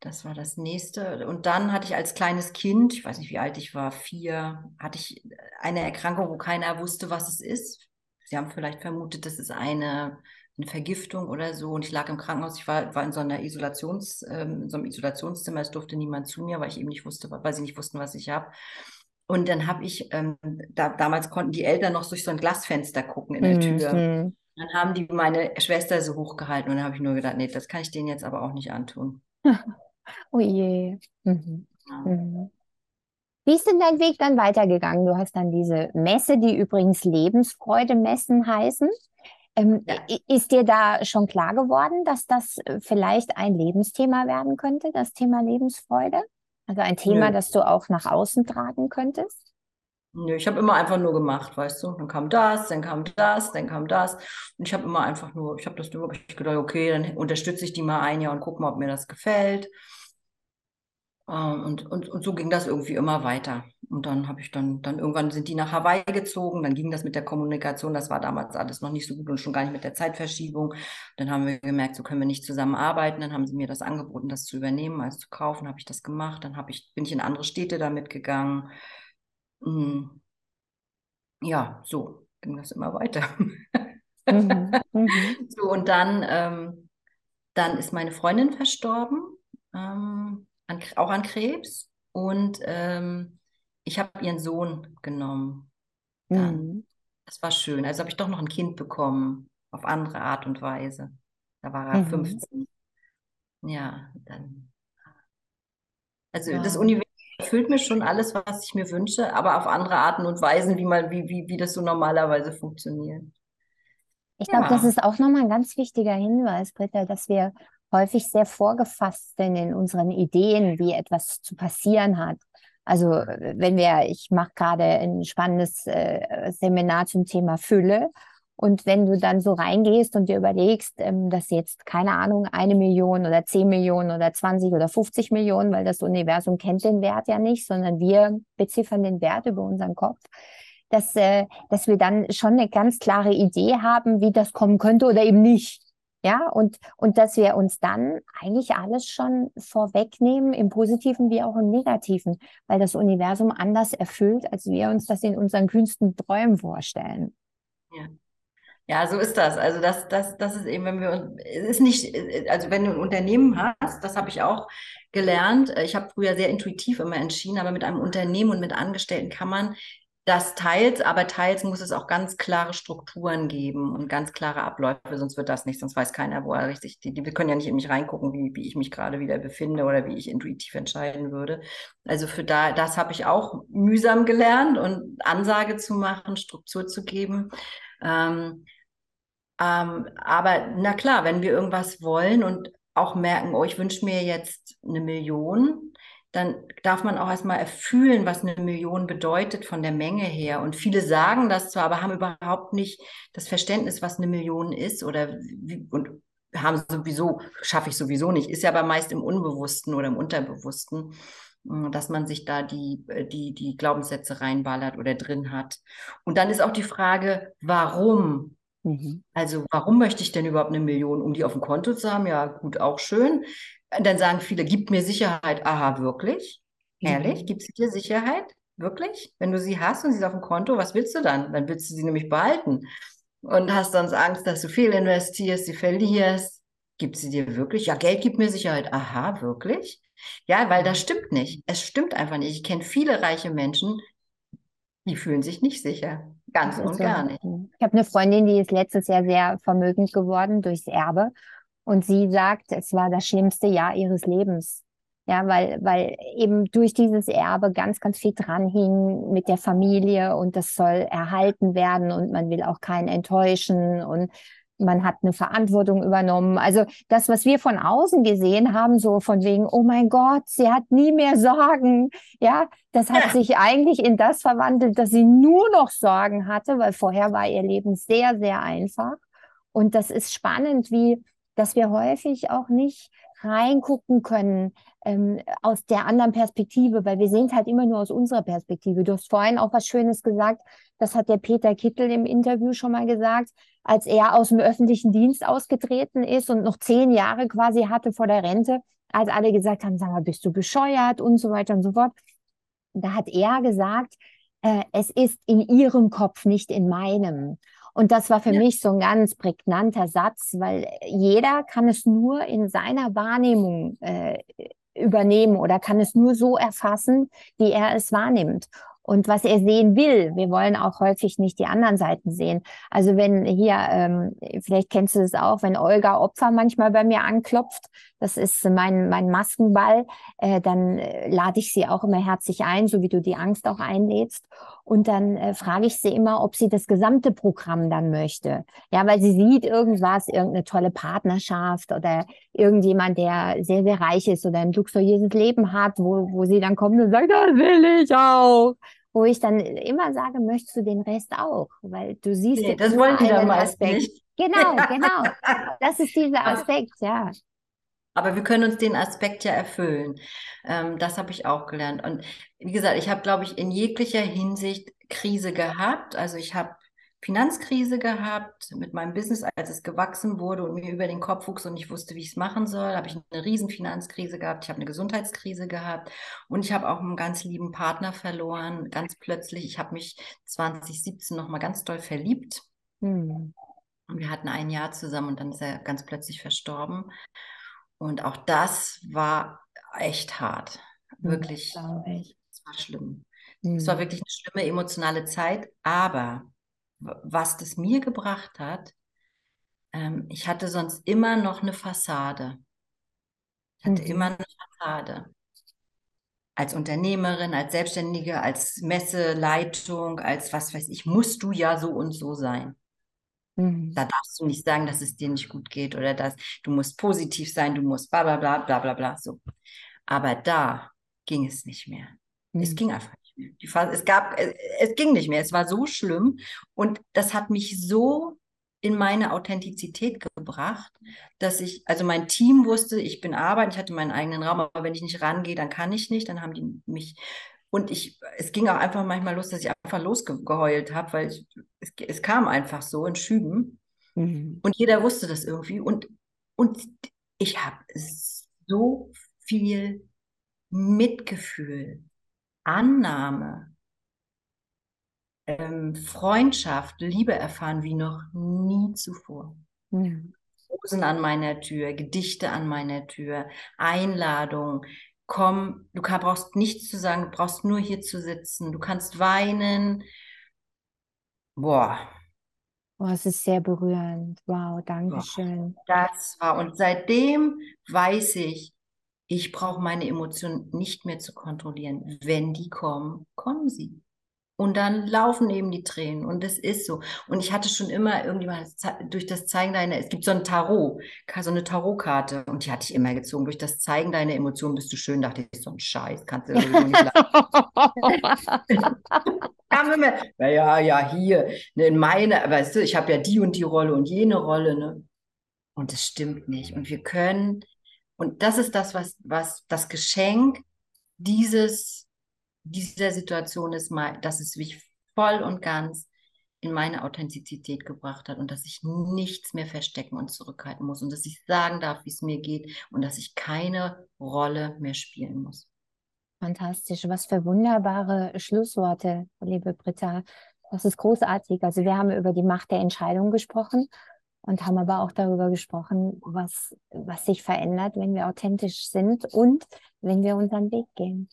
das war das nächste. Und dann hatte ich als kleines Kind, ich weiß nicht, wie alt ich war, vier, hatte ich eine Erkrankung, wo keiner wusste, was es ist. Sie haben vielleicht vermutet, das ist eine eine Vergiftung oder so. Und ich lag im Krankenhaus. Ich war, war in so einer Isolations, ähm, in so einem Isolationszimmer. Es durfte niemand zu mir, weil ich eben nicht wusste, weil sie nicht wussten, was ich habe. Und dann habe ich, ähm, da, damals konnten die Eltern noch durch so ein Glasfenster gucken in der mhm. Tür. Dann haben die meine Schwester so hochgehalten und dann habe ich nur gedacht, nee, das kann ich denen jetzt aber auch nicht antun. oh je. Mhm. Ja. Mhm. Wie ist denn dein Weg dann weitergegangen? Du hast dann diese Messe, die übrigens Lebensfreude-Messen heißen. Ähm, ja. Ist dir da schon klar geworden, dass das äh, vielleicht ein Lebensthema werden könnte, das Thema Lebensfreude? Also ein Thema, Nö. das du auch nach außen tragen könntest? Nö, ich habe immer einfach nur gemacht, weißt du. Dann kam das, dann kam das, dann kam das. Und ich habe immer einfach nur, ich habe das wirklich gedacht, okay, dann unterstütze ich die mal ein Jahr und gucke mal, ob mir das gefällt. Ähm, und, und, und so ging das irgendwie immer weiter. Und dann habe ich dann, dann irgendwann sind die nach Hawaii gezogen, dann ging das mit der Kommunikation, das war damals alles noch nicht so gut und schon gar nicht mit der Zeitverschiebung. Dann haben wir gemerkt, so können wir nicht zusammenarbeiten. Dann haben sie mir das angeboten, das zu übernehmen, als zu kaufen, habe ich das gemacht. Dann ich, bin ich in andere Städte damit gegangen. Hm. Ja, so ging das immer weiter. Mhm. Mhm. So, und dann, ähm, dann ist meine Freundin verstorben. Ähm, an, auch an Krebs. Und ähm, ich habe ihren Sohn genommen. Dann. Mhm. Das war schön. Also habe ich doch noch ein Kind bekommen, auf andere Art und Weise. Da war er mhm. 15. Ja, dann. Also ja. das Universum erfüllt mir schon alles, was ich mir wünsche, aber auf andere Arten und Weisen, wie, mal, wie, wie, wie das so normalerweise funktioniert. Ich glaube, ja. das ist auch nochmal ein ganz wichtiger Hinweis, Britta, dass wir häufig sehr vorgefasst sind in unseren Ideen, wie etwas zu passieren hat. Also wenn wir, ich mache gerade ein spannendes äh, Seminar zum Thema Fülle. Und wenn du dann so reingehst und dir überlegst, ähm, dass jetzt, keine Ahnung, eine Million oder zehn Millionen oder 20 oder 50 Millionen, weil das Universum kennt den Wert ja nicht, sondern wir beziffern den Wert über unseren Kopf, dass, äh, dass wir dann schon eine ganz klare Idee haben, wie das kommen könnte oder eben nicht. Ja, und, und dass wir uns dann eigentlich alles schon vorwegnehmen, im Positiven wie auch im Negativen, weil das Universum anders erfüllt, als wir uns das in unseren kühnsten Träumen vorstellen. Ja. Ja, so ist das. Also das, das, das ist eben, wenn wir es ist nicht, also wenn du ein Unternehmen hast, das habe ich auch gelernt. Ich habe früher sehr intuitiv immer entschieden, aber mit einem Unternehmen und mit Angestellten kann man das teils, aber teils muss es auch ganz klare Strukturen geben und ganz klare Abläufe, sonst wird das nicht, sonst weiß keiner, wo er richtig, die, die wir können ja nicht in mich reingucken, wie, wie ich mich gerade wieder befinde oder wie ich intuitiv entscheiden würde. Also für da, das habe ich auch mühsam gelernt und Ansage zu machen, Struktur zu geben. Ähm, ähm, aber na klar, wenn wir irgendwas wollen und auch merken, oh, ich wünsche mir jetzt eine Million, dann darf man auch erstmal erfühlen, was eine Million bedeutet von der Menge her. Und viele sagen das zwar, aber haben überhaupt nicht das Verständnis, was eine Million ist oder wie, und haben sowieso, schaffe ich sowieso nicht, ist ja aber meist im Unbewussten oder im Unterbewussten, hm, dass man sich da die, die, die Glaubenssätze reinballert oder drin hat. Und dann ist auch die Frage, warum? Mhm. Also, warum möchte ich denn überhaupt eine Million, um die auf dem Konto zu haben? Ja, gut, auch schön. Dann sagen viele, gib mir Sicherheit. Aha, wirklich? Ehrlich? Mhm. Gibt sie dir Sicherheit? Wirklich? Wenn du sie hast und sie ist auf dem Konto, was willst du dann? Dann willst du sie nämlich behalten und hast sonst Angst, dass du viel investierst, sie verlierst. Gibt sie dir wirklich? Ja, Geld gibt mir Sicherheit. Aha, wirklich? Ja, weil das stimmt nicht. Es stimmt einfach nicht. Ich kenne viele reiche Menschen, die fühlen sich nicht sicher. Ganz und so. gar nicht. Ich habe eine Freundin, die ist letztes Jahr sehr vermögend geworden durchs Erbe. Und sie sagt, es war das schlimmste Jahr ihres Lebens. Ja, weil, weil eben durch dieses Erbe ganz, ganz viel dran hing mit der Familie und das soll erhalten werden und man will auch keinen enttäuschen und man hat eine Verantwortung übernommen. Also das, was wir von außen gesehen haben, so von wegen, oh mein Gott, sie hat nie mehr Sorgen. Ja, das hat ja. sich eigentlich in das verwandelt, dass sie nur noch Sorgen hatte, weil vorher war ihr Leben sehr, sehr einfach. Und das ist spannend, wie, dass wir häufig auch nicht reingucken können ähm, aus der anderen Perspektive, weil wir sehen es halt immer nur aus unserer Perspektive. Du hast vorhin auch was Schönes gesagt, das hat der Peter Kittel im Interview schon mal gesagt, als er aus dem öffentlichen Dienst ausgetreten ist und noch zehn Jahre quasi hatte vor der Rente, als alle gesagt haben, sag mal, bist du bescheuert und so weiter und so fort. Da hat er gesagt, äh, es ist in ihrem Kopf, nicht in meinem. Und das war für ja. mich so ein ganz prägnanter Satz, weil jeder kann es nur in seiner Wahrnehmung äh, übernehmen oder kann es nur so erfassen, wie er es wahrnimmt. Und was er sehen will. Wir wollen auch häufig nicht die anderen Seiten sehen. Also wenn hier, ähm, vielleicht kennst du es auch, wenn Olga Opfer manchmal bei mir anklopft, das ist mein, mein Maskenball, äh, dann äh, lade ich sie auch immer herzlich ein, so wie du die Angst auch einlädst. Und dann äh, frage ich sie immer, ob sie das gesamte Programm dann möchte. Ja, weil sie sieht irgendwas, irgendeine tolle Partnerschaft oder irgendjemand, der sehr, sehr reich ist oder ein luxuriöses Leben hat, wo, wo sie dann kommt und sagt, das will ich auch wo ich dann immer sage, möchtest du den Rest auch? Weil du siehst nee, das wollen die dann meist Aspekt. nicht. Genau, genau. Das ist dieser Aspekt, ja. Aber wir können uns den Aspekt ja erfüllen. Ähm, das habe ich auch gelernt. Und wie gesagt, ich habe, glaube ich, in jeglicher Hinsicht Krise gehabt. Also ich habe Finanzkrise gehabt mit meinem Business, als es gewachsen wurde und mir über den Kopf wuchs und ich wusste, wie ich es machen soll. Habe ich eine riesen Finanzkrise gehabt. Ich habe eine Gesundheitskrise gehabt und ich habe auch einen ganz lieben Partner verloren, ganz plötzlich. Ich habe mich 2017 nochmal ganz doll verliebt. Hm. Und wir hatten ein Jahr zusammen und dann ist er ganz plötzlich verstorben. Und auch das war echt hart. Wirklich. Es war schlimm. Es war hm. wirklich eine schlimme emotionale Zeit, aber was das mir gebracht hat, ähm, ich hatte sonst immer noch eine Fassade. Ich hatte mhm. immer eine Fassade. Als Unternehmerin, als Selbstständige, als Messeleitung, als was weiß ich, musst du ja so und so sein. Mhm. Da darfst du nicht sagen, dass es dir nicht gut geht oder dass du musst positiv sein, du musst bla bla bla bla bla bla so. Aber da ging es nicht mehr. Mhm. Es ging einfach die Phase, es gab, es, es ging nicht mehr. Es war so schlimm und das hat mich so in meine Authentizität gebracht, dass ich, also mein Team wusste, ich bin arbeiten, ich hatte meinen eigenen Raum, aber wenn ich nicht rangehe, dann kann ich nicht, dann haben die mich und ich, es ging auch einfach manchmal los, dass ich einfach losgeheult habe, weil ich, es, es, kam einfach so in Schüben. Mhm. Und jeder wusste das irgendwie. Und, und ich habe so viel Mitgefühl Annahme, ähm, Freundschaft, Liebe erfahren wie noch nie zuvor. Mhm. Rosen an meiner Tür, Gedichte an meiner Tür, Einladung. Komm, du kann, brauchst nichts zu sagen, du brauchst nur hier zu sitzen. Du kannst weinen. Boah. Boah, es ist sehr berührend. Wow, danke schön. Das war, und seitdem weiß ich, ich brauche meine Emotionen nicht mehr zu kontrollieren. Wenn die kommen, kommen sie. Und dann laufen eben die Tränen. Und das ist so. Und ich hatte schon immer irgendwie mal durch das Zeigen deiner, es gibt so ein Tarot, so eine Tarotkarte. Und die hatte ich immer gezogen. Durch das Zeigen deiner Emotionen bist du schön, dachte ich, so ein Scheiß, kannst du sowieso nicht Kam immer, naja, ja, hier, ne, in meiner, weißt du, ich habe ja die und die Rolle und jene Rolle, ne? Und das stimmt nicht. Und wir können und das ist das, was, was das Geschenk dieses, dieser Situation ist, dass es mich voll und ganz in meine Authentizität gebracht hat und dass ich nichts mehr verstecken und zurückhalten muss und dass ich sagen darf, wie es mir geht und dass ich keine Rolle mehr spielen muss. Fantastisch. Was für wunderbare Schlussworte, liebe Britta. Das ist großartig. Also wir haben über die Macht der Entscheidung gesprochen und haben aber auch darüber gesprochen, was, was sich verändert, wenn wir authentisch sind und wenn wir unseren Weg gehen.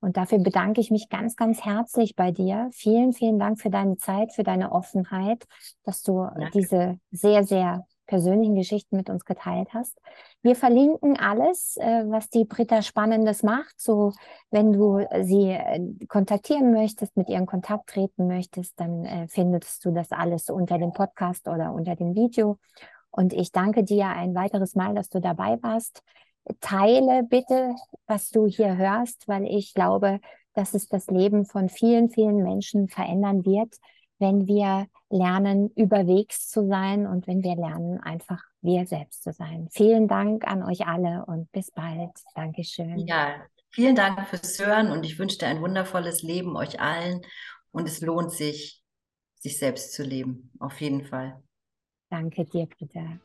Und dafür bedanke ich mich ganz, ganz herzlich bei dir. Vielen, vielen Dank für deine Zeit, für deine Offenheit, dass du Danke. diese sehr, sehr persönlichen Geschichten mit uns geteilt hast. Wir verlinken alles, äh, was die Britta Spannendes macht. So, wenn du sie äh, kontaktieren möchtest, mit ihr in Kontakt treten möchtest, dann äh, findest du das alles unter dem Podcast oder unter dem Video. Und ich danke dir ein weiteres Mal, dass du dabei warst. Teile bitte, was du hier hörst, weil ich glaube, dass es das Leben von vielen, vielen Menschen verändern wird, wenn wir lernen, überwegs zu sein und wenn wir lernen, einfach wir selbst zu sein. Vielen Dank an euch alle und bis bald. Dankeschön. Ja, vielen Dank fürs Hören und ich wünsche dir ein wundervolles Leben euch allen und es lohnt sich, sich selbst zu leben. Auf jeden Fall. Danke dir, Britta.